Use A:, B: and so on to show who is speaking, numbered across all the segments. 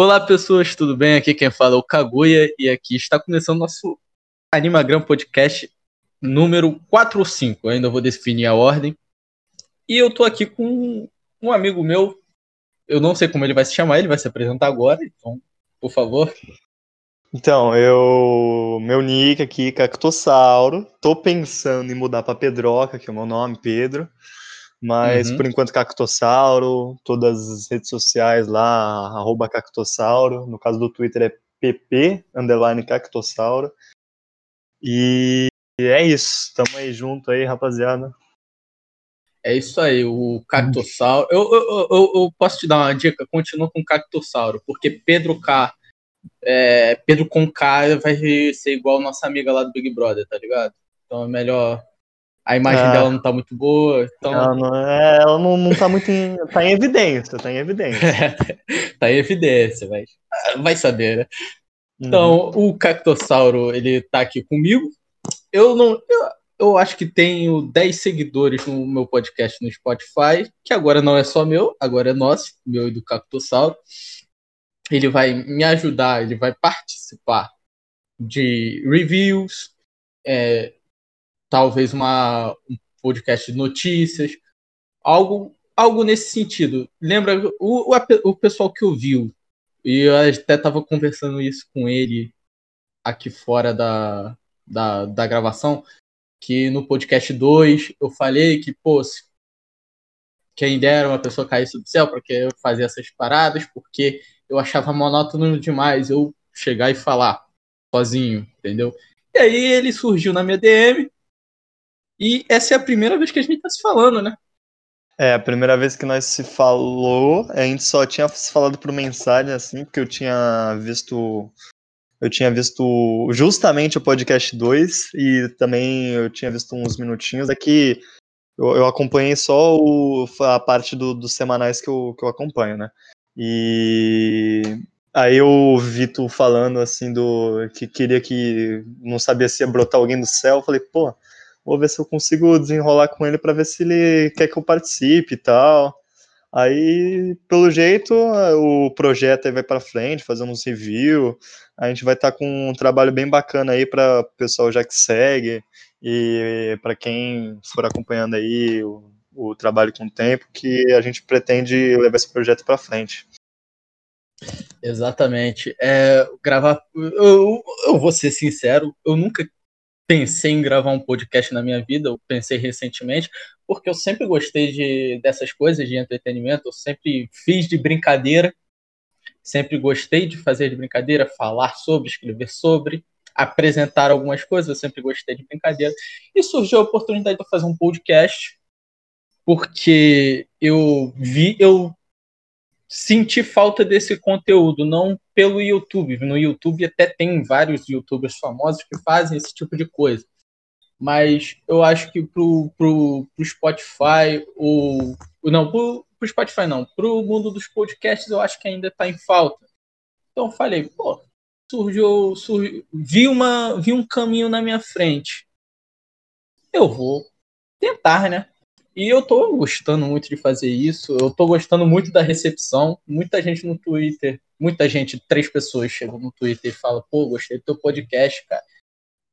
A: Olá, pessoas, tudo bem? Aqui quem fala é o Kaguya e aqui está começando nosso Animagram Podcast número 4 ou 5. Eu ainda vou definir a ordem. E eu tô aqui com um amigo meu. Eu não sei como ele vai se chamar, ele vai se apresentar agora, então, por favor.
B: Então, eu. Meu nick aqui, Cactossauro. Tô pensando em mudar pra Pedroca, que é o meu nome, Pedro. Mas
A: Uhum.
B: por enquanto Cactossauro, todas as redes sociais lá, arroba Cactossauro. No caso do Twitter é pp, underline Cactossauro. E é isso. Tamo aí junto aí, rapaziada.
A: É isso aí, o Cactossauro. Eu, eu, eu, eu- posso te dar uma dica? Continua com Cactossauro, porque Pedro K. é, Pedro com K vai ser igual nossa amiga lá do Big Brother, tá ligado? Então é melhor. A imagem
B: Ah.
A: dela não tá muito boa. Então
B: Ela não, é, ela não, não tá muito em. tá em evidência, tá em evidência.
A: tá em evidência, mas ah, vai saber, né?
B: Uhum.
A: Então, o Cactossauro, ele tá aqui comigo. Eu não. Eu, eu acho que tenho 10 seguidores no meu podcast no Spotify, que agora não é só meu, agora é nosso, meu e do Cactossauro. Ele vai me ajudar, ele vai participar de reviews, é, talvez uma, um podcast de notícias, algo, algo nesse sentido. Lembra o, o, o pessoal que ouviu, e eu até estava conversando isso com ele aqui fora da, da, da gravação, que no podcast 2 eu falei que, pô, quem dera uma pessoa caísse do céu porque eu fazia essas paradas, porque eu achava monótono demais eu chegar e falar sozinho, entendeu? E aí ele surgiu na minha DM e essa é a primeira vez que a gente tá se falando, né?
B: É, a primeira vez que nós se falou, a gente só tinha se falado por mensagem, assim, porque eu tinha visto. Eu tinha visto justamente o podcast 2 e também eu tinha visto uns minutinhos. Aqui eu, eu acompanhei só o, a parte do- dos semanais que eu, que eu acompanho, né? E aí eu vi tu falando assim do que queria que não sabia se ia brotar alguém do céu. Eu falei, pô, vou ver se eu consigo desenrolar com ele para ver se ele quer que eu participe e tal. Aí, pelo jeito, o projeto aí vai para frente, fazendo uns review. A gente vai estar com um trabalho bem bacana aí para o pessoal já que segue e para quem for acompanhando aí o, o trabalho com o tempo, que a gente pretende levar esse projeto para frente.
A: Exatamente. É, gravar. Eu, eu vou ser sincero, eu nunca pensei em gravar um podcast na minha vida, eu pensei recentemente, porque eu sempre gostei de, dessas coisas de entretenimento, eu sempre fiz de brincadeira, sempre gostei de fazer de brincadeira, falar sobre, escrever sobre, apresentar algumas coisas, eu sempre gostei de brincadeira. E surgiu a oportunidade de fazer um podcast, porque eu vi, eu senti falta desse conteúdo, não pelo YouTube. No YouTube até tem vários youtubers famosos que fazem esse tipo de coisa. Mas eu acho que pro, pro, pro Spotify, o. Não, pro, pro Spotify não. Pro mundo dos podcasts eu acho que ainda tá em falta. Então falei, pô, surgiu. surgiu vi, uma, vi um caminho na minha frente. Eu vou tentar, né? E eu tô gostando muito de fazer isso. Eu tô gostando muito da recepção. Muita gente no Twitter, muita gente, três pessoas chegam no Twitter e falam, pô, gostei do teu podcast, cara.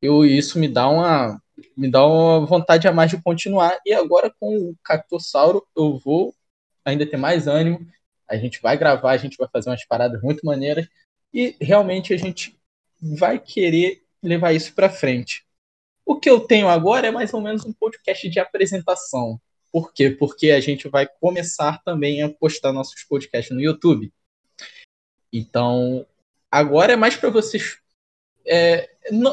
A: Eu, isso me dá uma me dá uma vontade a mais de continuar. E agora com o Cactossauro eu vou ainda ter mais ânimo. A gente vai gravar, a gente vai fazer umas paradas muito maneiras e realmente a gente vai querer levar isso para frente. O que eu tenho agora é mais ou menos um podcast de apresentação. Por quê? Porque a gente vai começar também a postar nossos podcasts no YouTube. Então, agora é mais para vocês. É,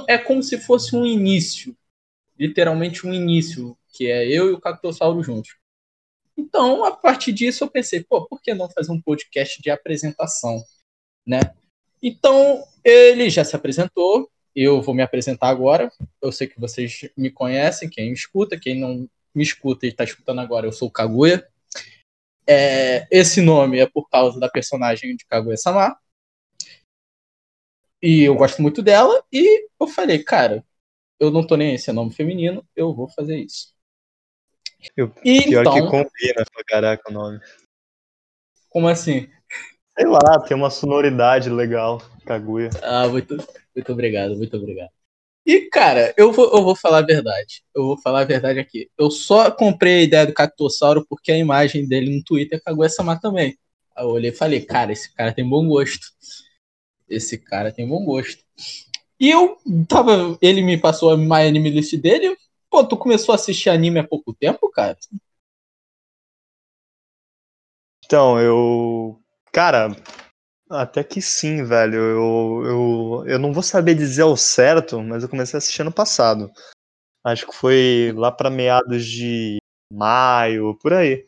A: é como se fosse um início. Literalmente um início, que é eu e o Cactossauro juntos. Então, a partir disso, eu pensei, pô, por que não fazer um podcast de apresentação? Né? Então, ele já se apresentou, eu vou me apresentar agora. Eu sei que vocês me conhecem, quem me escuta, quem não me escuta e está escutando agora, eu sou o Kaguya. É, esse nome é por causa da personagem de Kaguya-sama. E eu gosto muito dela, e eu falei, cara, eu não tô nem aí se é nome feminino, eu vou fazer isso.
B: Eu,
A: E
B: pior
A: então,
B: que combina pra caraca o nome.
A: como assim?
B: Sei lá, tem uma sonoridade legal, Kaguya.
A: Ah, muito, muito obrigado, muito obrigado. E, cara, eu vou, eu vou falar a verdade. Eu vou falar a verdade aqui. Eu só comprei a ideia do Cactossauro porque a imagem dele no Twitter é Kaguya-sama também. Aí eu olhei e falei, cara, esse cara tem bom gosto. Esse cara tem bom gosto. E eu tava. Ele me passou a My Anime List dele. Pô, tu começou a assistir anime há pouco tempo, cara?
B: Então, eu. Cara, até que sim, velho. Eu, eu, eu não vou saber dizer ao certo, mas eu comecei a assistir ano passado. Acho que foi lá para meados de maio, por aí.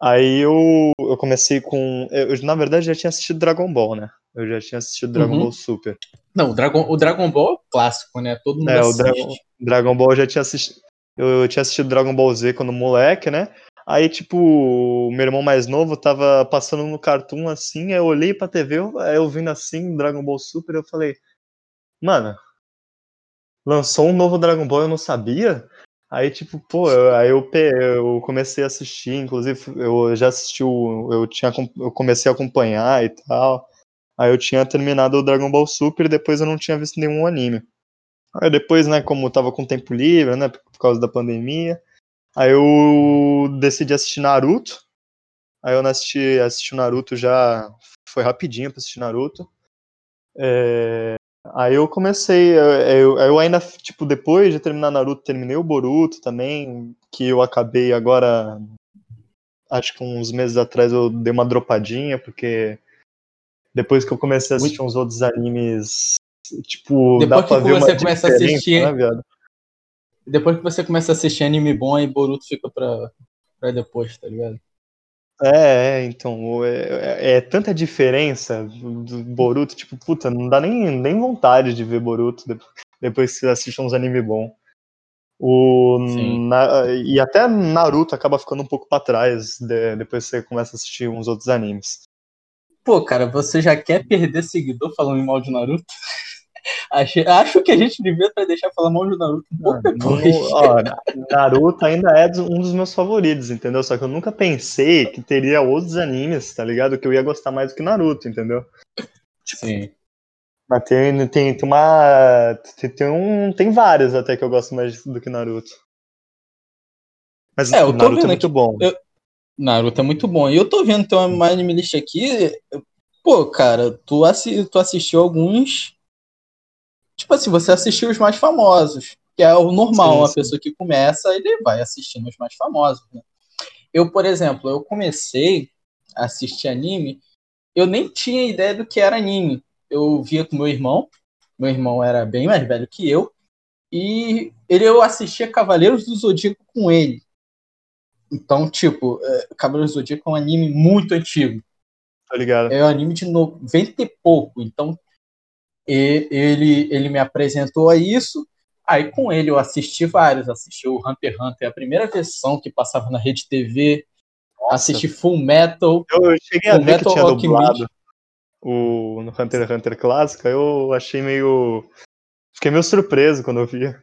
B: Aí eu, eu comecei com. Eu, na verdade, já tinha assistido Dragon Ball, né? Eu já tinha assistido Dragon uhum. Ball Super.
A: Não, o Dragon, o Dragon Ball é clássico, né? Todo mundo
B: é,
A: assiste.
B: O Dragon, Dragon Ball eu já tinha assistido. Eu tinha assistido Dragon Ball Z quando moleque, né? Aí, tipo, meu irmão mais novo tava passando no Cartoon assim, eu olhei pra TV, aí eu vindo assim, Dragon Ball Super, eu falei, mano, lançou um novo Dragon Ball, eu não sabia? Aí, tipo, pô, eu, aí eu, eu comecei a assistir, inclusive eu já assisti o. Eu, tinha, eu comecei a acompanhar e tal. Aí eu tinha terminado o Dragon Ball Super e depois eu não tinha visto nenhum anime. Aí depois, né, como eu tava com tempo livre, né, por causa da pandemia, Aí eu decidi assistir Naruto. Aí eu assisti, assisti Naruto já. Foi rapidinho pra assistir Naruto. É, aí eu comecei. Eu, eu ainda, tipo, depois de terminar Naruto, terminei o Boruto também. Que eu acabei agora. Acho que uns meses atrás eu dei uma dropadinha, porque depois que eu comecei a assistir uns outros animes, tipo,
A: depois dá pra ver uma começa a assistir, né, viado? Depois que você começa a assistir anime bom, aí Boruto fica pra, pra depois, tá ligado?
B: É, é então, é, é, é, tanta diferença do Boruto, tipo, puta, não dá nem, nem vontade de ver Boruto depois que você assiste uns anime bom. O, na, e até Naruto acaba ficando um pouco para trás de, depois que você começa a assistir uns outros animes.
A: Pô, cara, você já quer perder seguidor falando mal de Naruto? Acho, acho que a gente devia deixar falar mal de Naruto um pouco depois.
B: Ó, Naruto ainda é um dos meus favoritos, entendeu? Só que eu nunca pensei que teria outros animes, tá ligado? Que eu ia gostar mais do que Naruto, entendeu?
A: Tipo, Sim.
B: Mas tem, tem, tem uma. Tem, tem, um, tem vários até que eu gosto mais do que Naruto. Mas é, o Naruto é muito aqui, bom.
A: Eu, Naruto é muito bom. E eu tô vendo tem uma anime list aqui. Pô, cara, tu, assi tu assistiu alguns Tipo assim, você assistiu os mais famosos, que é o normal, sim, sim. a pessoa que começa, ele vai assistindo os mais famosos. Né? Eu, por exemplo, eu comecei a assistir anime, eu nem tinha ideia do que era anime. Eu via com meu irmão, meu irmão era bem mais velho que eu, e ele eu assistia Cavaleiros do Zodíaco com ele. Então, tipo, é, Cavaleiros do Zodíaco é um anime muito antigo.
B: Tá ligado.
A: É um anime de 90 e pouco. Então, e ele, ele me apresentou a isso. Aí com ele eu assisti vários, assisti o Hunter x Hunter, a primeira versão que passava na Rede TV, Nossa. assisti Full Metal.
B: Eu cheguei Full a ver Metal que tinha dublado o no Hunter x Hunter clássico, eu achei meio fiquei meio surpreso quando eu vi.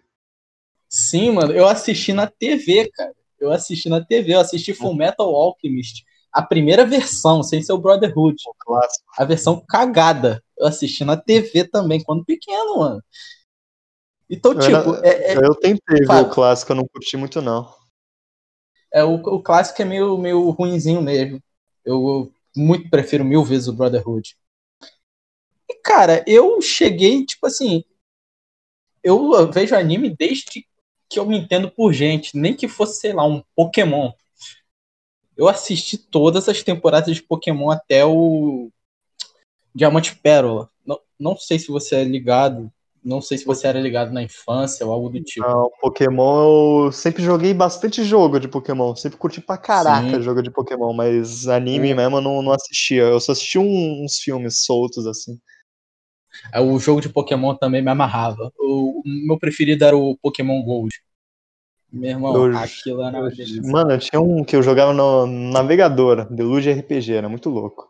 A: Sim, mano, eu assisti na TV, cara. Eu assisti na TV, eu assisti Full Metal Alchemist, a primeira versão, sem ser o Brotherhood. O clássico. A versão cagada eu assisti na TV também, quando pequeno, mano. Então, tipo. Eu, é,
B: é, eu tentei ver o clássico, eu não curti muito, não.
A: É, o, o clássico é meio, meio ruinzinho mesmo. Eu, eu muito prefiro mil vezes o Brotherhood. E, cara, eu cheguei, tipo assim. Eu vejo anime desde que eu me entendo por gente, nem que fosse, sei lá, um Pokémon. Eu assisti todas as temporadas de Pokémon até o Diamante Pérola. Não, não sei se você é ligado. Não sei se você era ligado na infância ou algo do tipo.
B: Não, Pokémon eu sempre joguei bastante jogo de Pokémon. Sempre curti pra caraca Sim. jogo de Pokémon, mas anime hum. mesmo eu não, não assistia. Eu só assisti uns filmes soltos assim.
A: É, o jogo de Pokémon também me amarrava. O, o meu preferido era o Pokémon Gold. Meu irmão, eu, aquilo era uma
B: delícia. Mano, tinha um que eu jogava no navegador, Deluge RPG, era muito louco.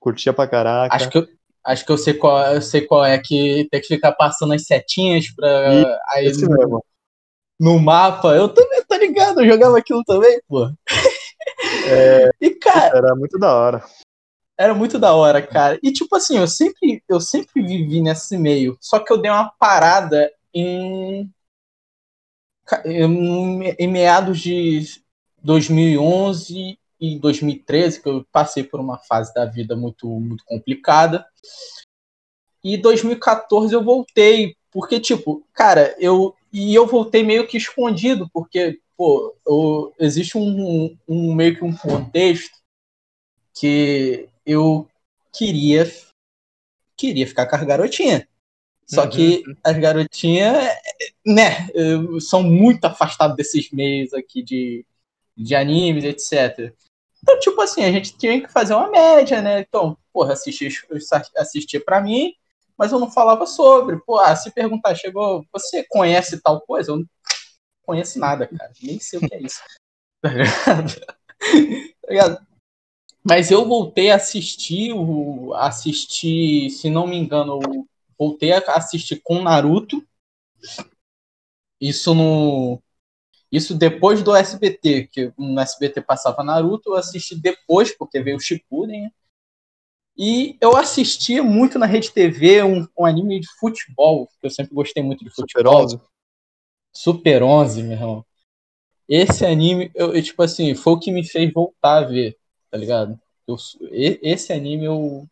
B: Curtia pra caraca.
A: Acho que eu, acho que eu sei qual, eu sei qual é que tem que ficar passando as setinhas pra. E, aí
B: esse no, mesmo.
A: no mapa. Eu também tô ligado, eu jogava aquilo também, pô.
B: É, e cara. Era muito da hora.
A: Era muito da hora, cara. E tipo assim, eu sempre, eu sempre vivi nesse meio. Só que eu dei uma parada em em meados de 2011 e 2013, que eu passei por uma fase da vida muito muito complicada. E 2014 eu voltei, porque tipo, cara, eu e eu voltei meio que escondido, porque pô, eu, existe um, um meio que um contexto que eu queria queria ficar com as garotinhas. Só uhum. que as garotinhas, né, são muito afastadas desses meios aqui de, de animes, etc. Então, tipo assim, a gente tinha que fazer uma média, né? Então, porra, assistir, assistir pra mim, mas eu não falava sobre. Pô, ah, se perguntar, chegou, você conhece tal coisa? Eu não conheço nada, cara. Nem sei o que é isso. Tá ligado? tá ligado? Mas eu voltei a assistir, o, assistir, se não me engano, voltei a assistir com Naruto. Isso no. Isso depois do SBT, que no SBT passava Naruto, eu assisti depois, porque veio o Shippuden. Né? E eu assistia muito na Rede TV um, um anime de futebol, que eu sempre gostei muito de futebol. Super 11. Super 11, meu irmão. Esse anime, eu, eu, tipo assim, foi o que me fez voltar a ver tá ligado? Eu, esse anime eu.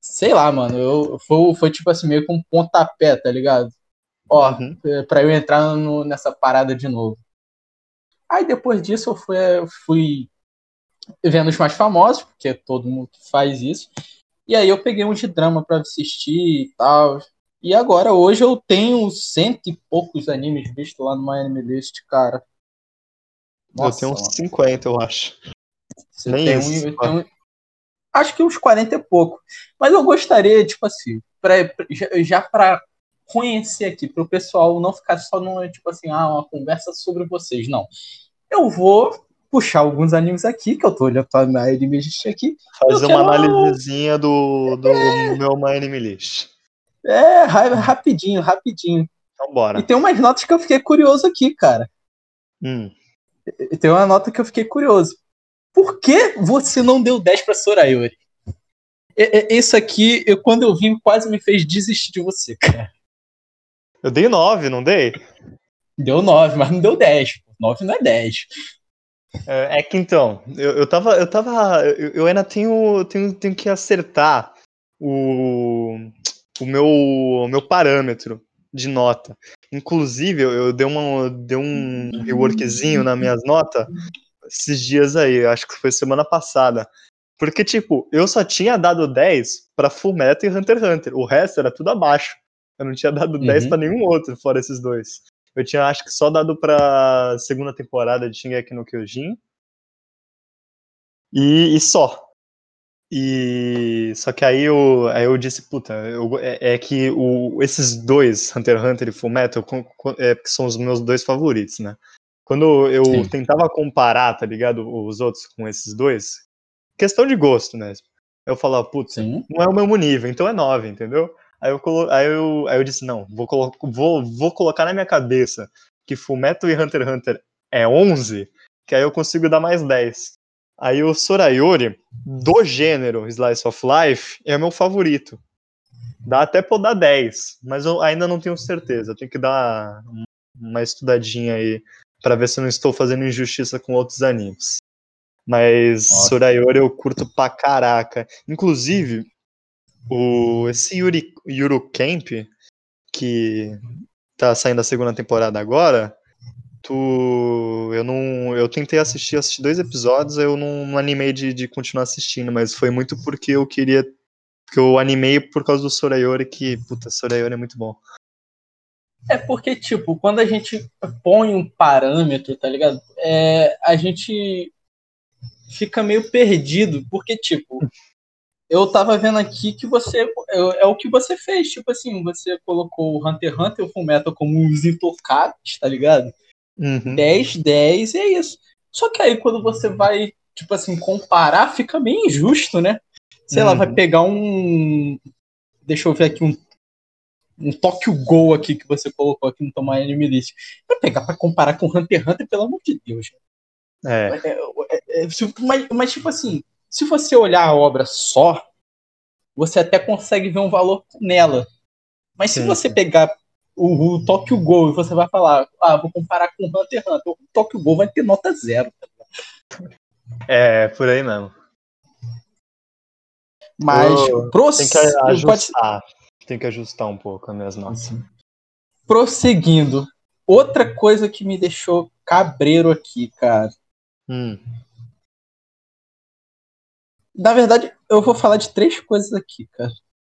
A: Sei lá, mano. Eu, foi, foi tipo assim, meio com um pontapé, tá ligado? Ó, uhum. É, pra eu entrar no, nessa parada de novo. Aí depois disso eu fui, fui vendo os mais famosos, porque todo mundo faz isso. E aí eu peguei um de drama pra assistir e tal. E agora, hoje eu tenho cento e poucos animes vistos lá no My Anime List, cara.
B: Nossa, eu tenho uns 50, eu acho.
A: Você Nem tem isso. Um, tem acho que uns 40 e pouco. Mas eu gostaria, tipo assim, pra, já, para conhecer aqui, para o pessoal não ficar só numa, tipo assim, ah, uma conversa sobre vocês. Não. Eu vou puxar alguns animes aqui, que eu tô olhando para minha anime list aqui.
B: Fazer uma quero... análisezinha do, do é... meu My Anime List.
A: É, rapidinho, rapidinho.
B: Então bora.
A: E tem umas notas que eu fiquei curioso aqui, cara. Hum. Tem uma nota que eu fiquei curioso. Por que você não deu 10 pra Sorayori? Isso aqui, eu, quando eu vi, quase me fez desistir de você, cara.
B: Eu dei 9, não dei?
A: Deu 9, mas não deu 10. 9 não é 10.
B: É, é que então, eu, eu tava. Eu tava. Eu, eu ainda tenho, tenho, tenho que acertar o, o meu, meu parâmetro de nota. Inclusive, eu, eu dei, uma, dei um reworkzinho nas minhas notas esses dias aí, acho que foi semana passada. Porque, tipo, eu só tinha dado 10 pra Fullmetal e Hunter x Hunter. O resto era tudo abaixo. Eu não tinha dado uhum. 10 pra nenhum outro, fora esses dois. Eu tinha, acho que, só dado pra segunda temporada de Shingeki no Kyojin. E, e só. E só que aí eu, aí eu disse, puta, eu, é, é, que o, esses dois, Hunter x Hunter e Fullmetal, é, são os meus dois favoritos, né? Quando eu Sim. tentava comparar, tá ligado, os outros com esses dois, questão de gosto mesmo. Eu falava, putz, não é o mesmo nível, então é 9, entendeu? Aí eu, colo... aí eu, aí eu disse, não, vou, colo... vou, vou colocar na minha cabeça que Fullmetal e Hunter x Hunter é 11, que aí eu consigo dar mais 10. Aí o Sorayori, do gênero Slice of Life, é o meu favorito. Dá até pra eu dar 10, mas eu ainda não tenho certeza. Eu tenho que dar uma estudadinha aí para ver se eu não estou fazendo injustiça com outros animes. Mas Nossa. Surayori eu curto pra caraca. Inclusive, o, esse Yuri, Yuru Camp, que tá saindo a segunda temporada agora, tu. Eu não. Eu tentei assistir, assisti dois episódios, eu não, não animei de, de continuar assistindo, mas foi muito porque eu queria. que eu animei por causa do Sorayori, que, puta, Sorayori é muito bom.
A: É porque, tipo, quando a gente põe um parâmetro, tá ligado? É, a gente fica meio perdido, porque, tipo, eu tava vendo aqui que você. É, é o que você fez, tipo assim, você colocou o Hunter x Hunter e o Fullmetal como os intocáveis, tá ligado? Uhum. 10, 10, e é isso. Só que aí quando você vai, tipo assim, comparar, fica bem injusto, né? Sei uhum. lá, vai uhum. pegar um. Deixa eu ver aqui um um Tokyo Gol aqui que você colocou aqui no Tomar Anime List. Pra pegar pra comparar com Hunter x Hunter, pelo amor de Deus. É. é, é, é mas, mas, tipo assim, se você olhar a obra só, você até consegue ver um valor nela. Mas se
B: Sim,
A: você
B: sim.
A: pegar o, o Tokyo Ghoul e você vai falar, ah, vou comparar com o Hunter x Hunter, o Tokyo Ghoul vai ter nota zero.
B: É, por aí mesmo.
A: Mas
B: Eu-
A: pros-
B: Tem que
A: pode-
B: ajustar. Tem que ajustar um pouco as minhas notas.
A: prosseguindo, outra coisa que me deixou cabreiro aqui, cara.
B: Hum,
A: Na verdade, eu vou falar de três coisas aqui, cara.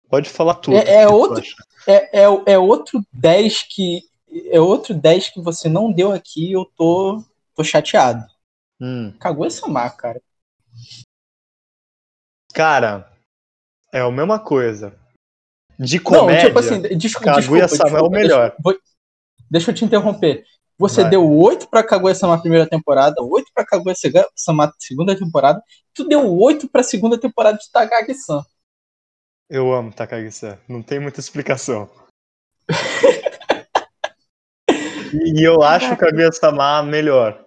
B: pode falar tudo.
A: É- é outro-. É, é, é outro 10 que. É outro 10 que você não deu aqui e eu tô, tô chateado.
B: Hum.
A: Cagou essa mar, cara.
B: Cara, é a mesma coisa. De comédia.
A: Não, tipo assim, desculpa.
B: Kaguya-sama
A: desculpa,
B: é o melhor.
A: Deixa, deixa eu te interromper. Você
B: Vai.
A: deu 8 pra Kaguya-sama primeira temporada, 8 pra Kaguya-sama segunda temporada, tu deu 8 pra segunda temporada de Takagi-san.
B: Eu amo Takagi-san. Não tem muita explicação. e, eu acho Kaguya-sama melhor.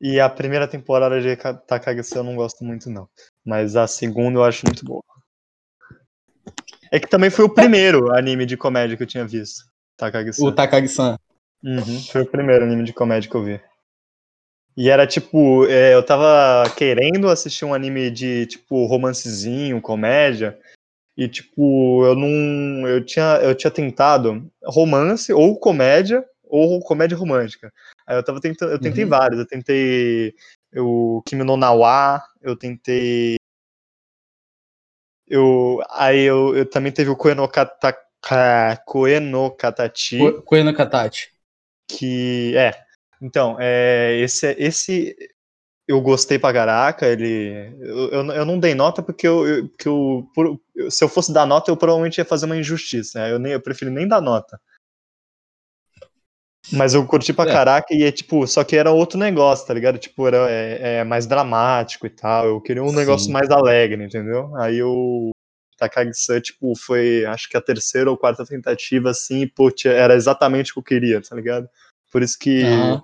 B: E a primeira temporada de Ka- Takagi-san eu não gosto muito, não. Mas a segunda eu acho muito boa. É que também foi o primeiro anime de comédia que eu tinha visto. Takagi-san.
A: O Takagi-san.
B: Uhum, foi o primeiro anime de comédia que eu vi. E era tipo, é, eu tava querendo assistir um anime de tipo romancezinho, comédia, e tipo, eu não. Eu tinha, eu tinha tentado romance ou comédia, ou comédia romântica. Aí eu tava tentando, eu tentei
A: Uhum.
B: vários, eu tentei o Kimi no Nawa, eu tentei. Eu, aí eu, eu também teve o Koe no, Kata, Ka- Koe no Katachi
A: Ko- Koe Katachi.
B: que é então é, esse esse eu gostei pra caraca ele eu, eu, eu não dei nota porque eu, eu, que eu por- se eu fosse dar nota eu provavelmente ia fazer uma injustiça né? eu nem eu prefiro nem dar nota mas eu curti pra
A: É.
B: caraca e é tipo só que era outro negócio tá ligado tipo era é, é mais dramático e tal eu queria um
A: Sim.
B: negócio mais alegre entendeu aí eu Takagi-san, tipo, foi acho que a terceira ou quarta tentativa, assim, e, pô, era exatamente o que eu queria, tá ligado? Por isso que,
A: Aham.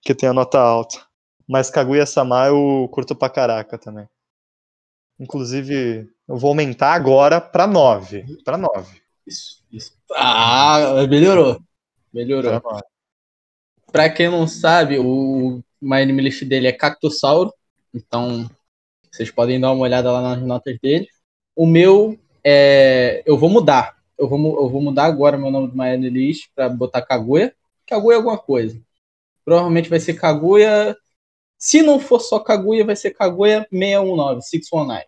B: que tem a nota alta. Mas Kaguya-sama eu curto pra caraca também. Inclusive, eu vou aumentar agora pra 9. Pra 9.
A: Isso, isso. Ah, melhorou. Melhorou.
B: Pra 9.
A: Pra quem não sabe, o My Anime List dele é Cactossauro. Então, vocês podem dar uma olhada lá nas notas dele. O meu é. Eu vou mudar. Eu vou, eu vou mudar agora meu nome do My Anime List pra botar Kaguya. Kaguya é alguma coisa. Provavelmente vai ser Kaguya. Se não for só Kaguya, vai ser Kaguya 619, 619.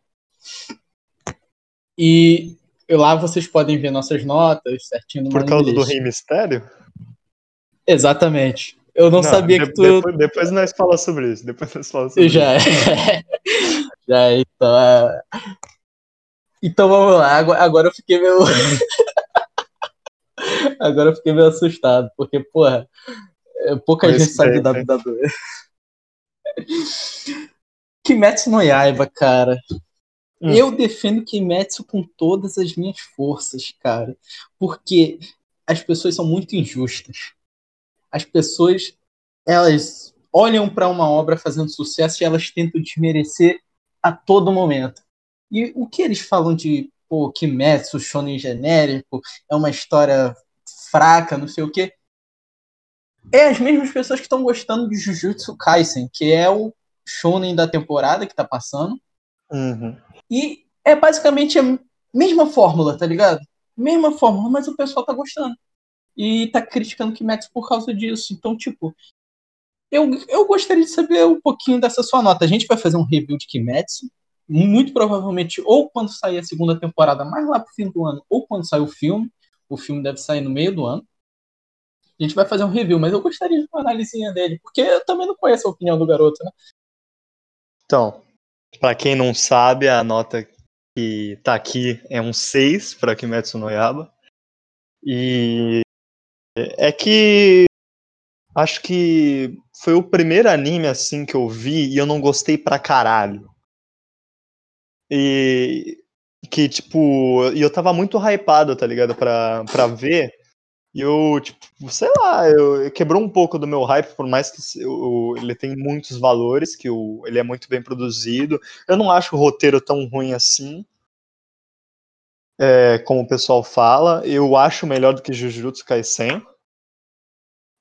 A: E lá vocês podem ver nossas notas certinho no
B: Por causa do. Rei Mistério?
A: Exatamente. Eu não, sabia
B: de-
A: que tu.
B: Depois, depois nós falamos sobre isso. Depois nós falamos sobre
A: Já.
B: isso.
A: Já, então. é. Então vamos lá. Agora, eu fiquei meio. agora eu fiquei meio assustado, porque, porra, é, pouca gente sabe da vida do. Kimetsu no Yaiba, cara.
B: Hum.
A: Eu defendo Kimetsu com todas as minhas forças, cara. Porque as pessoas são muito injustas. As pessoas, elas olham para uma obra fazendo sucesso e elas tentam desmerecer a todo momento. E o que eles falam de pô, Kimetsu, shonen genérico, é uma história fraca, não sei o quê. É as mesmas pessoas que estão gostando de Jujutsu Kaisen, que é o shonen da temporada que tá passando.
B: Uhum.
A: E é basicamente a mesma fórmula, tá ligado? Mesma fórmula, mas o pessoal tá gostando. E tá criticando Kimetsu por causa disso. Então, tipo, eu, eu gostaria de saber um pouquinho dessa sua nota. A gente vai fazer um review de Kimetsu, muito provavelmente ou quando sair a segunda temporada, mais lá pro fim do ano, ou quando sair o filme. O filme deve sair no meio do ano. A gente vai fazer um review, mas eu gostaria de uma analisinha dele, porque eu também não conheço a opinião do garoto, né?
B: Então, pra quem não sabe, a nota que tá aqui é um 6 pra Kimetsu no Yaba. E é que acho que foi o primeiro anime assim que eu vi e eu não gostei pra caralho. E que tipo, e eu tava muito hypado, tá ligado, pra, pra ver. E eu, tipo, sei lá, eu, quebrou um pouco do meu hype, por mais que eu, ele tem muitos valores, que ele é muito bem produzido. Eu não acho o roteiro tão ruim assim, é, como o pessoal fala. Eu acho melhor do que Jujutsu Kaisen.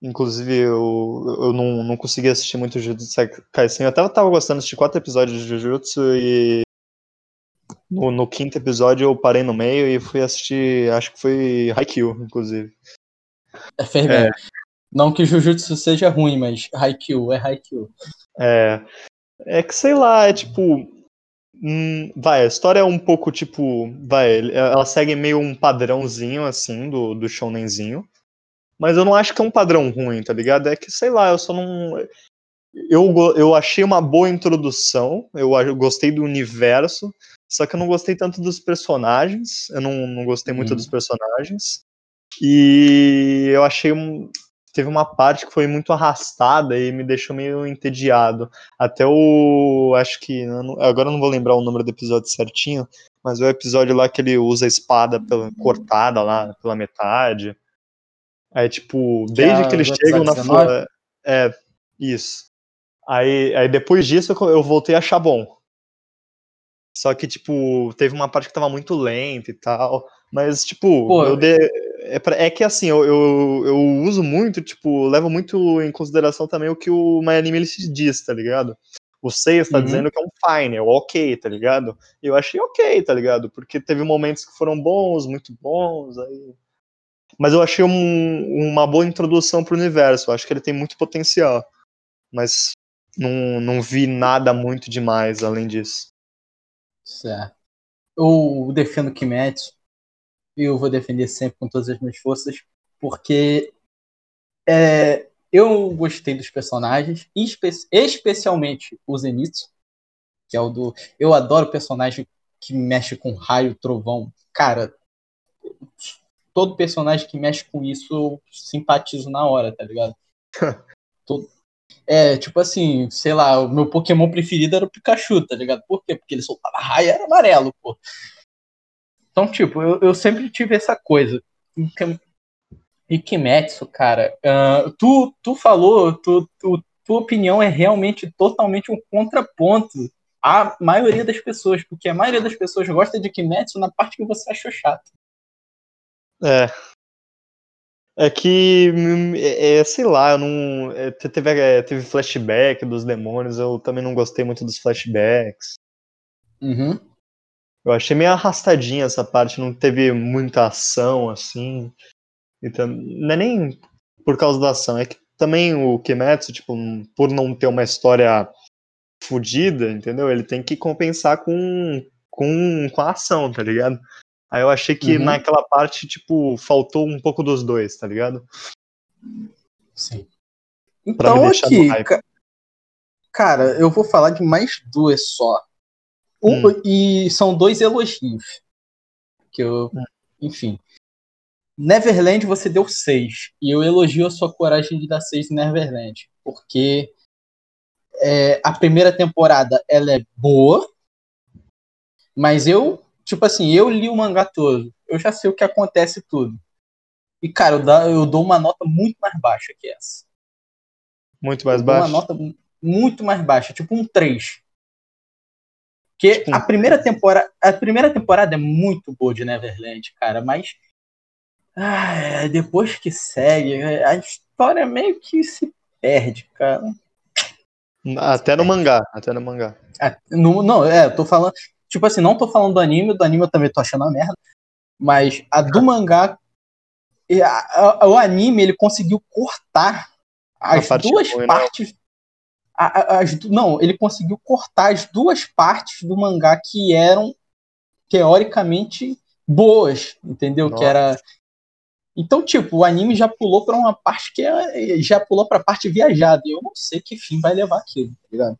B: Inclusive, eu, eu não, não consegui assistir muito Jujutsu Kaisen. Eu até tava gostando de assistir quatro episódios de Jujutsu e no, no, quinto episódio eu parei no meio e fui assistir, acho que foi Haikyuu, inclusive.
A: É. É. Não que Jujutsu seja ruim, mas Haikyuu é Haikyuu.
B: É. É que sei lá, é tipo. Hum, vai, a história é um pouco tipo. Vai, ela segue meio um padrãozinho assim do, do shonenzinho. Mas eu não acho que é um padrão ruim, tá ligado? É que, sei lá, eu só não. Eu, eu achei uma boa introdução, eu, eu gostei do universo, só que eu não gostei tanto dos personagens, eu não, não gostei muito hum. dos personagens. E eu achei um, teve uma parte que foi muito arrastada e me deixou meio entediado. Até o. Acho que. Agora eu não vou lembrar o número do episódio certinho, mas o episódio lá que ele usa a espada pela, cortada lá pela metade. Aí, tipo, desde que, que eles chegam na floresta. É, isso. Aí, aí depois disso eu voltei a achar bom. Só que, tipo, teve uma parte que tava muito lenta e tal. Mas, tipo, Pô, eu de... é, pra... é, que assim, eu, eu, eu, uso muito, tipo, levo muito em consideração também o que o My Anime ele se diz, tá ligado? O Seiya tá uhum. dizendo que é um fine, é um ok, tá ligado? E eu achei ok, tá ligado? Porque teve momentos que foram bons, muito bons, aí. Mas eu achei um, uma boa introdução pro universo. Eu acho que ele tem muito potencial. Mas não, não vi nada muito demais além disso.
A: Certo. Eu defendo Kimetsu e eu vou defender sempre com todas as minhas forças, porque é, eu gostei dos personagens, espe especialmente o Zenitsu, que é o do. Eu adoro personagem que mexe com raio, trovão. Cara, todo personagem que mexe com isso eu simpatizo na hora, tá ligado? todo, é, tipo assim, sei lá, o meu Pokémon preferido era o Pikachu, tá ligado? Por quê? Porque ele soltava raio e era amarelo, pô. Então, tipo, eu, eu sempre tive essa coisa. E Kimetsu, cara, uh, tu, tu falou, tu, tu, tua opinião é realmente totalmente um contraponto à maioria das pessoas, porque a maioria das pessoas gosta de Kimetsu na parte que você achou chato.
B: É, é que, é, é, sei lá, eu não. É, teve, é, teve flashback dos demônios, eu também não gostei muito dos flashbacks.
A: Uhum.
B: Eu achei meio arrastadinha essa parte, não teve muita ação, assim. Então, não é nem por causa da ação, é que também o Kimetsu, tipo, por não ter uma história fodida, entendeu? Ele tem que compensar com, com, com a ação, tá ligado? Aí eu achei que uhum. naquela parte, tipo, faltou um pouco dos dois, tá ligado?
A: Sim. Então aqui, ca... cara, eu vou falar de mais duas só. Um, hum. E são dois elogios. Que eu, hum. enfim. Neverland você deu seis. E eu elogio a sua coragem de dar seis em Neverland. Porque é, a primeira temporada ela é boa. Mas eu tipo assim, eu li o mangá todo, eu já sei o que acontece tudo. E, cara, eu, dá, eu dou uma nota muito mais baixa que essa.
B: Muito mais baixa?
A: Uma nota muito mais baixa, tipo um 3. Porque tipo, a primeira temporada, a primeira temporada é muito boa de Neverland, cara, mas ah, depois que segue, a história meio que se perde, cara.
B: Até no mangá, até no mangá.
A: No, não, é, eu tô falando, Tipo assim, não tô falando do anime, do anime eu também tô achando a merda. Mas a do mangá. A, a, o anime ele conseguiu cortar as duas ruim, partes. A, as, não, ele conseguiu cortar as duas partes do mangá que eram teoricamente boas, entendeu? Nossa. Que era então, tipo, o anime já pulou para uma parte que é, já pulou para a parte viajada. E eu não sei que fim vai levar aquilo, tá ligado?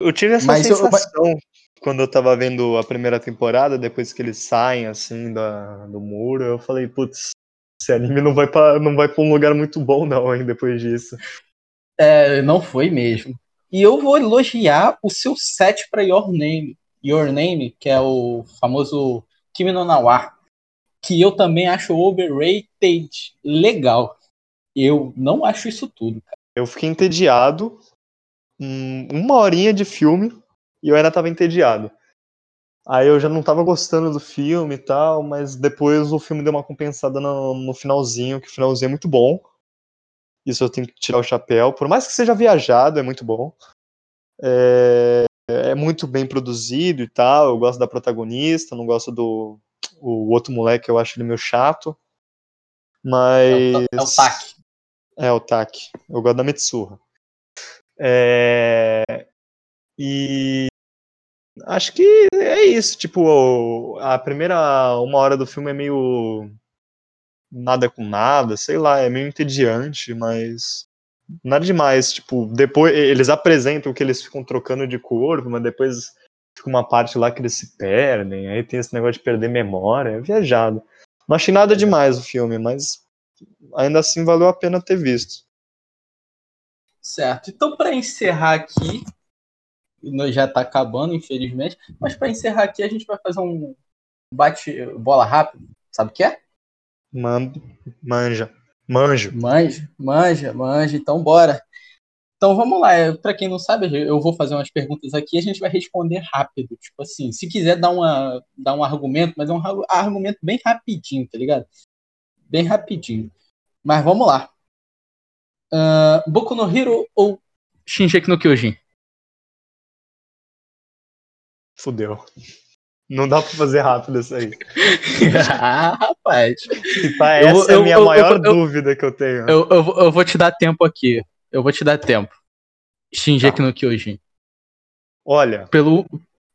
B: Eu tive essa Mas sensação eu... quando eu tava vendo a primeira temporada, depois que eles saem, assim, da, do muro, eu falei, putz, esse anime não vai pra, não vai pra um lugar muito bom, não, hein, depois disso.
A: É, não foi mesmo. E eu vou elogiar o seu set para Your Name. Your Name, que é o famoso Kimi no Nawa. que eu também acho overrated legal. Eu não acho isso tudo, cara.
B: Eu fiquei entediado. Hum, Uma horinha de filme e eu ainda tava entediado. Aí eu já não tava gostando do filme e tal, mas depois o filme deu uma compensada no, no finalzinho, que o finalzinho é muito bom. Isso eu tenho que tirar o chapéu. Por mais que seja viajado, é muito bom. É, é muito bem produzido e tal. Eu gosto da protagonista, não gosto do o outro moleque, eu acho ele meio chato. Mas.
A: É o, é o Taki.
B: É, o Taki. Eu gosto da Mitsuha. É... E acho que é isso. Tipo, a primeira uma hora do filme é meio nada com nada, sei lá, é meio entediante, mas nada demais. Tipo, depois eles apresentam que eles ficam trocando de corpo, mas depois fica uma parte lá que eles se perdem. Aí tem esse negócio de perder memória, é viajado. Não achei nada demais o filme, mas ainda assim valeu a pena ter visto.
A: Certo. Então, para encerrar aqui, nós já está acabando, infelizmente, mas para encerrar aqui, a gente vai fazer um bate-bola rápido. Sabe o que é?
B: Mando, manja. Manjo.
A: Manja, manja, manja. Então, bora. Então, vamos lá. Para quem não sabe, eu vou fazer umas perguntas aqui e a gente vai responder rápido. Tipo assim, se quiser dar, uma, dar um argumento, mas é um argumento bem rapidinho, tá ligado? Bem rapidinho. Mas vamos lá. Uh, Boku no Hero ou Shinjeki no Kyojin?
B: Fudeu. Não dá pra fazer rápido isso aí.
A: ah, rapaz.
B: Pá, essa
A: Eu-
B: é a
A: eu-
B: minha
A: eu-
B: maior
A: eu- eu-
B: dúvida que eu tenho.
A: Eu, eu, vou- eu vou te dar tempo aqui. Eu vou te dar tempo. Shinjeki
B: Tá.
A: no Kyojin.
B: Olha,
A: Pelo,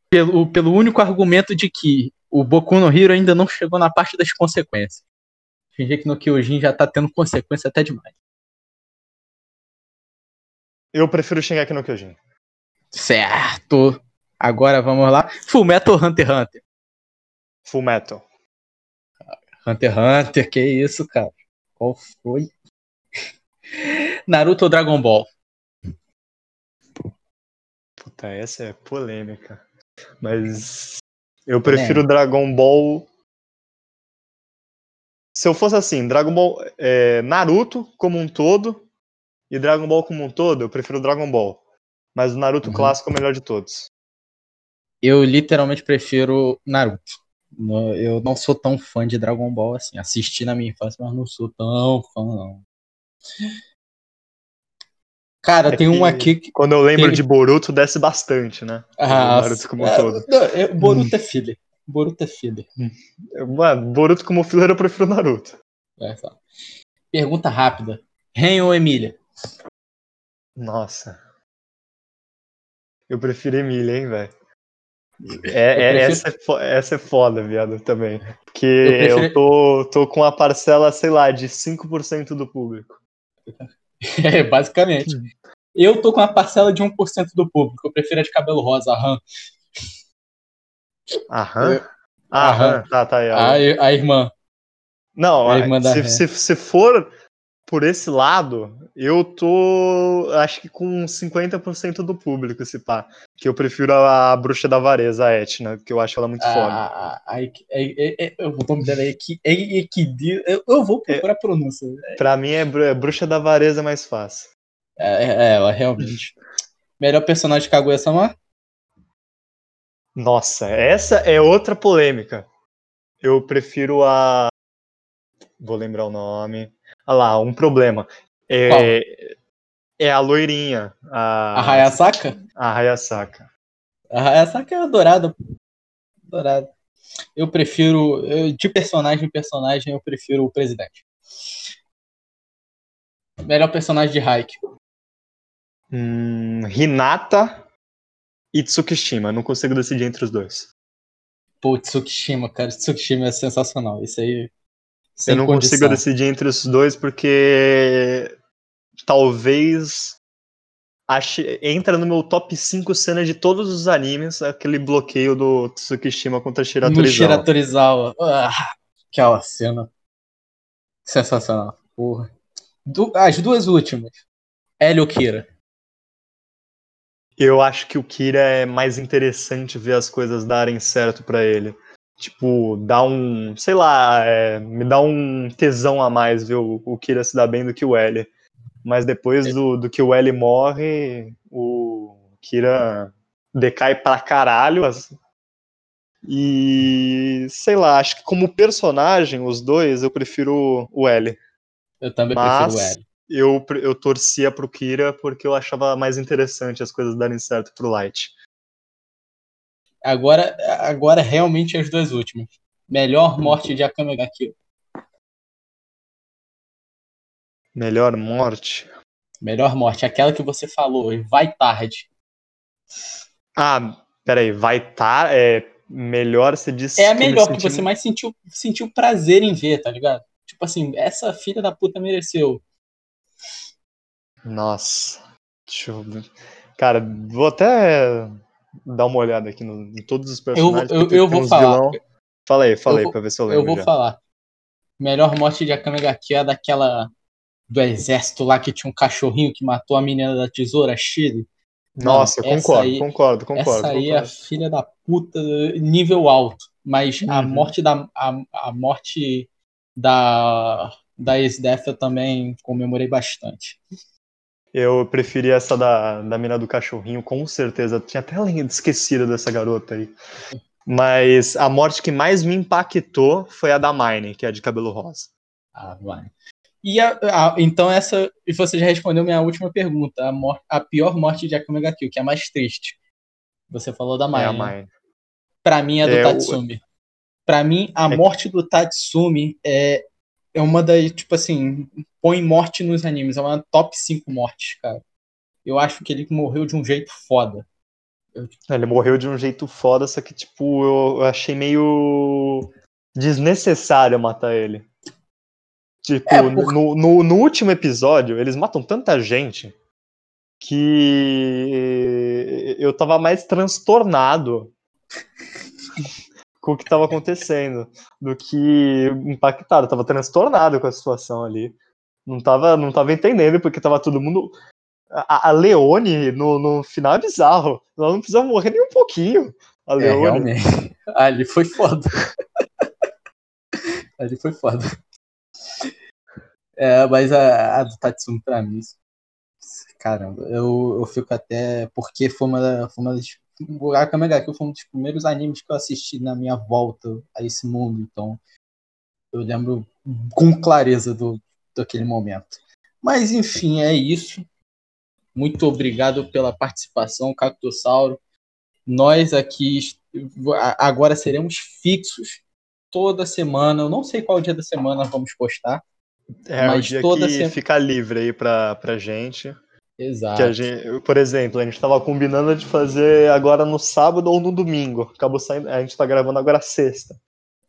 A: pelo, pelo único argumento de que o Boku no Hero ainda não chegou na parte das consequências. Shinjeki no Kyojin já tá tendo consequência até demais.
B: Eu prefiro Shingeki no Kyojin.
A: Certo. Agora vamos lá. Fullmetal Hunter x Hunter.
B: Full Metal.
A: Hunter x Hunter, que isso, cara? Qual foi? Naruto ou Dragon Ball?
B: Puta, essa é polêmica. Mas eu prefiro Dragon Ball. Se eu fosse assim, Dragon Ball. é, Naruto como um todo e Dragon Ball como um todo, eu prefiro Dragon Ball. Mas o Naruto
A: Uhum.
B: clássico é o melhor de todos.
A: Eu literalmente prefiro Naruto. Eu não sou tão fã de Dragon Ball assim. Assisti na minha infância, mas não sou tão fã, não. Cara,
B: É
A: tem um aqui que.
B: Quando eu lembro
A: Ele-
B: de Boruto, desce bastante, né?
A: Ah,
B: Naruto como um
A: é,
B: todo.
A: não, Boruto é filler. Boruto é filler.
B: Mano, Boruto como filler eu prefiro Naruto.
A: É, só. Pergunta rápida. Ren ou Emília?
B: Nossa. Eu prefiro Emília, hein, velho. É,
A: Eu
B: é-
A: prefiro-
B: essa, é fo- essa é foda, viado, também. Porque
A: Eu
B: eu,
A: prefiro-
B: tô, tô com a parcela, sei lá, de 5% do público.
A: É, basicamente. Eu tô com a parcela de 1% do público. Eu prefiro a de cabelo rosa, a Han.
B: Aham?
A: Eu-
B: Aham,
A: Aham.
B: tá, tá aí.
A: A, a irmã.
B: Não,
A: a irmã da
B: se, se, se for por esse lado, eu tô, acho que com 50% do público, esse pá. Que eu prefiro a, a Bruxa da Vareza, a Etna, que eu acho ela muito foda.
A: A, a, a, Equi- é, é, é, o nome dela é Equi- é. Eu, eu vou procurar a pronúncia.
B: Pra mim, é, é Bruxa da Vareza mais fácil.
A: É, é ela, realmente. Melhor personagem de Kaguya-sama?
B: Nossa, essa é outra polêmica. Eu prefiro a. Vou lembrar o nome. Ah lá, um problema. É, é a loirinha. A,
A: A Hayasaka?
B: A Hayasaka.
A: A Hayasaka é adorada. Adorada. Eu prefiro. eu- de personagem em personagem, eu prefiro o presidente. Melhor personagem de Haikyuu.
B: Hum, Hinata e Tsukishima. Não consigo decidir entre os dois.
A: Pô, Tsukishima, cara. Tsukishima é sensacional. Isso aí. Sem
B: eu não
A: condição.
B: consigo decidir entre os dois porque talvez ache, entra no meu top 5 cenas de todos os animes aquele bloqueio do Tsukishima contra Shira
A: No
B: Torizawa.
A: Shira Torizawa. Ah, aquela cena. Sensacional. Porra. Du- as duas últimas. Hélio Kira.
B: Eu acho que o Kira é mais interessante ver as coisas darem certo pra ele. Tipo, dá um, sei lá, é, me dá um tesão a mais ver o, o Kira se dar bem do que o L. Mas depois do, do que o L morre, o Kira decai pra caralho. Assim. E sei lá, acho que como personagem, os dois, eu prefiro o L.
A: Eu também Mas prefiro o L.
B: Eu, eu torcia pro Kira porque eu achava mais interessante as coisas darem certo pro Light.
A: Agora, agora realmente as duas últimas. Melhor morte de Akame ga Kill.
B: Melhor morte?
A: Melhor morte, aquela que você falou, vai tarde.
B: Ah, peraí, vai tarde. É, melhor você disse.
A: É a melhor que, que você mais sentiu, sentiu prazer em ver, tá ligado? Tipo assim, essa filha da puta mereceu.
B: Nossa. Deixa eu ver. Cara, vou até dar uma olhada aqui no, em todos os personagens.
A: Eu, eu, eu vou falar. Vilão.
B: Fala aí, fala aí pra ver se eu lembro.
A: Eu vou
B: já.
A: falar. Melhor morte de Akame ga Kill é daquela do exército lá que tinha um cachorrinho que matou a menina da tesoura, Chile.
B: Nossa, Mano, concordo, aí, concordo, concordo.
A: Essa aí
B: concordo.
A: é a filha da puta, nível alto. Mas uhum. a morte da. A, a morte da. Da ex-Death eu também comemorei bastante.
B: Eu preferi essa da, da mina do cachorrinho, com certeza. Tinha até esquecido dessa garota aí. Mas a morte que mais me impactou foi a da Mine, que é a de cabelo rosa.
A: Ah, vai. E a, a, então essa. E você já respondeu minha última pergunta. A, mor, a pior morte de Akame ga Kill, que é a mais triste. Você falou da Mine. É a Mine. Pra mim é do é, Tatsumi. O... Pra mim, a é... morte do Tatsumi é, é uma das, tipo assim, põe morte nos animes. É uma top 5 mortes, cara. Eu acho que ele morreu de um jeito foda.
B: Eu... Ele morreu de um jeito foda, só que, tipo, eu, eu achei meio desnecessário matar ele. Tipo, é, no, no, no, último episódio, eles matam tanta gente que eu tava mais transtornado com o que tava acontecendo do que impactado. Eu tava transtornado com a situação ali. Não tava, não tava entendendo porque tava todo mundo. A, a Leone no, no final é bizarro. Ela não precisa morrer nem um pouquinho. A é, Leone. É,
A: realmente. Ali foi foda. Ali foi foda. É, mas a, a do Tatsumi pra mim, caramba, eu, eu fico até. Porque foi uma, foi uma das. O Akame ga Kill foi um dos primeiros animes que eu assisti na minha volta a esse mundo, então eu lembro com clareza do, daquele momento. Mas enfim, é isso. Muito obrigado pela participação, Cactossauro. Nós aqui agora seremos fixos toda semana. Eu não sei qual dia da semana vamos postar,
B: é, Mas o dia toda que sempre... fica livre aí pra, pra gente.
A: Exato.
B: Gente, por exemplo, a gente estava combinando de fazer agora no sábado ou no domingo. Acabou saindo. A gente está gravando agora sexta.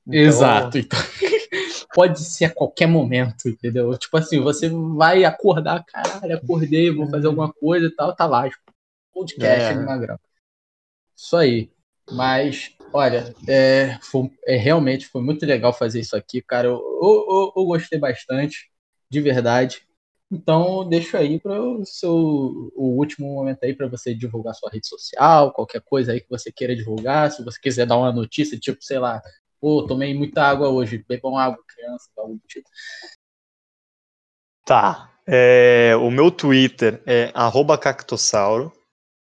A: Então... Exato. Então, pode ser a qualquer momento, entendeu? Tipo assim, você vai acordar, caralho, acordei, vou fazer alguma coisa e tal, tá lá. Tipo, podcast é. Magrão. Isso aí. Mas, olha, é, foi, é, realmente foi muito legal fazer isso aqui, cara. Eu, eu, eu gostei bastante, de verdade. Então, deixo aí para o seu o último momento aí para você divulgar sua rede social, qualquer coisa aí que você queira divulgar. Se você quiser dar uma notícia, tipo, sei lá, pô, tomei muita água hoje, bebam água, criança, algo do tipo.
B: Tá. É, o meu Twitter é cactossauro.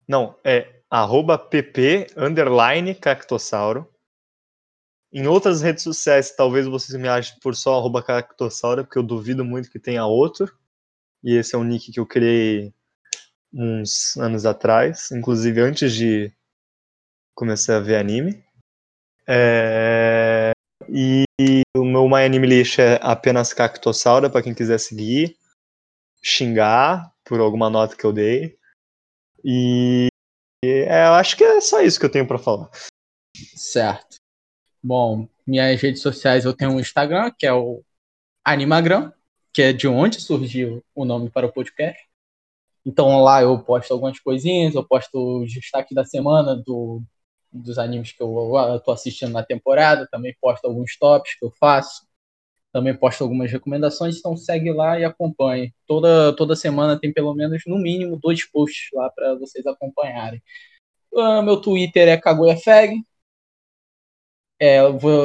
B: Não, é arroba pp, underline, cactossauro. Em outras redes sociais, talvez vocês me achem por só arroba cactossauro, porque eu duvido muito que tenha outro. E esse é um nick que eu criei uns anos atrás, inclusive antes de começar a ver anime. É... E o meu My Anime List é apenas Cactossauro, para quem quiser seguir, xingar por alguma nota que eu dei. E é, eu acho que é só isso que eu tenho para falar.
A: Certo. Bom, minhas redes sociais eu tenho um Instagram, que é o Animagram, que é de onde surgiu o nome para o podcast. Então lá eu posto algumas coisinhas, eu posto os destaques da semana do, dos animes que eu, estou assistindo na temporada, também posto alguns tops que eu faço. Também posto algumas recomendações, então segue lá e acompanhe. Toda, toda semana tem pelo menos, no mínimo, dois posts lá para vocês acompanharem. Uh, meu Twitter é KaguyaFeg. é,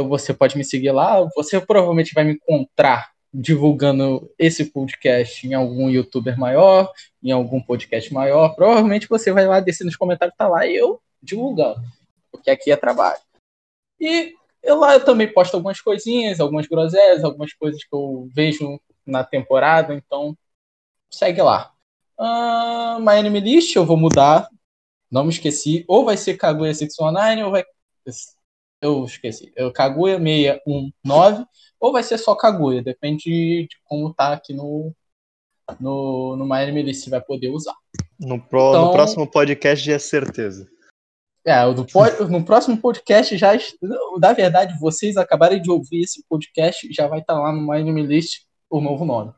A: você pode me seguir lá. Você provavelmente vai me encontrar divulgando esse podcast em algum youtuber maior, em algum podcast maior. Provavelmente você vai lá descer nos comentários, tá lá e eu divulgando, porque aqui é trabalho. E eu lá eu também posto algumas coisinhas, algumas groselhas, algumas coisas que eu vejo na temporada, então segue lá. Uh, My Enemy List eu vou mudar, não me esqueci, ou vai ser Kaguya 619 ou vai eu esqueci, eu Kaguya 619 ou vai ser só Kaguya, depende de como tá aqui no no, no My Enemy List, se vai poder usar.
B: No, pro, então, no próximo podcast já é certeza.
A: É, no, no próximo podcast já. Na verdade, vocês acabarem de ouvir esse podcast, já vai estar tá lá no My Name List o novo nome.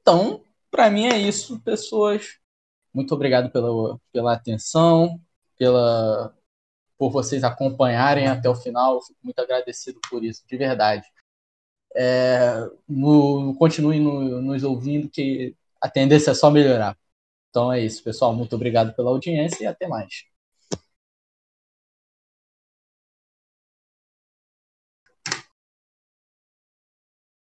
A: Então, para mim é isso, pessoas. Muito obrigado pela, pela atenção, pela, por vocês acompanharem até o final. Eu fico muito agradecido por isso, de verdade. É, no, continuem no, nos ouvindo, que a tendência é só melhorar. Então é isso, pessoal. Muito obrigado pela audiência e até mais.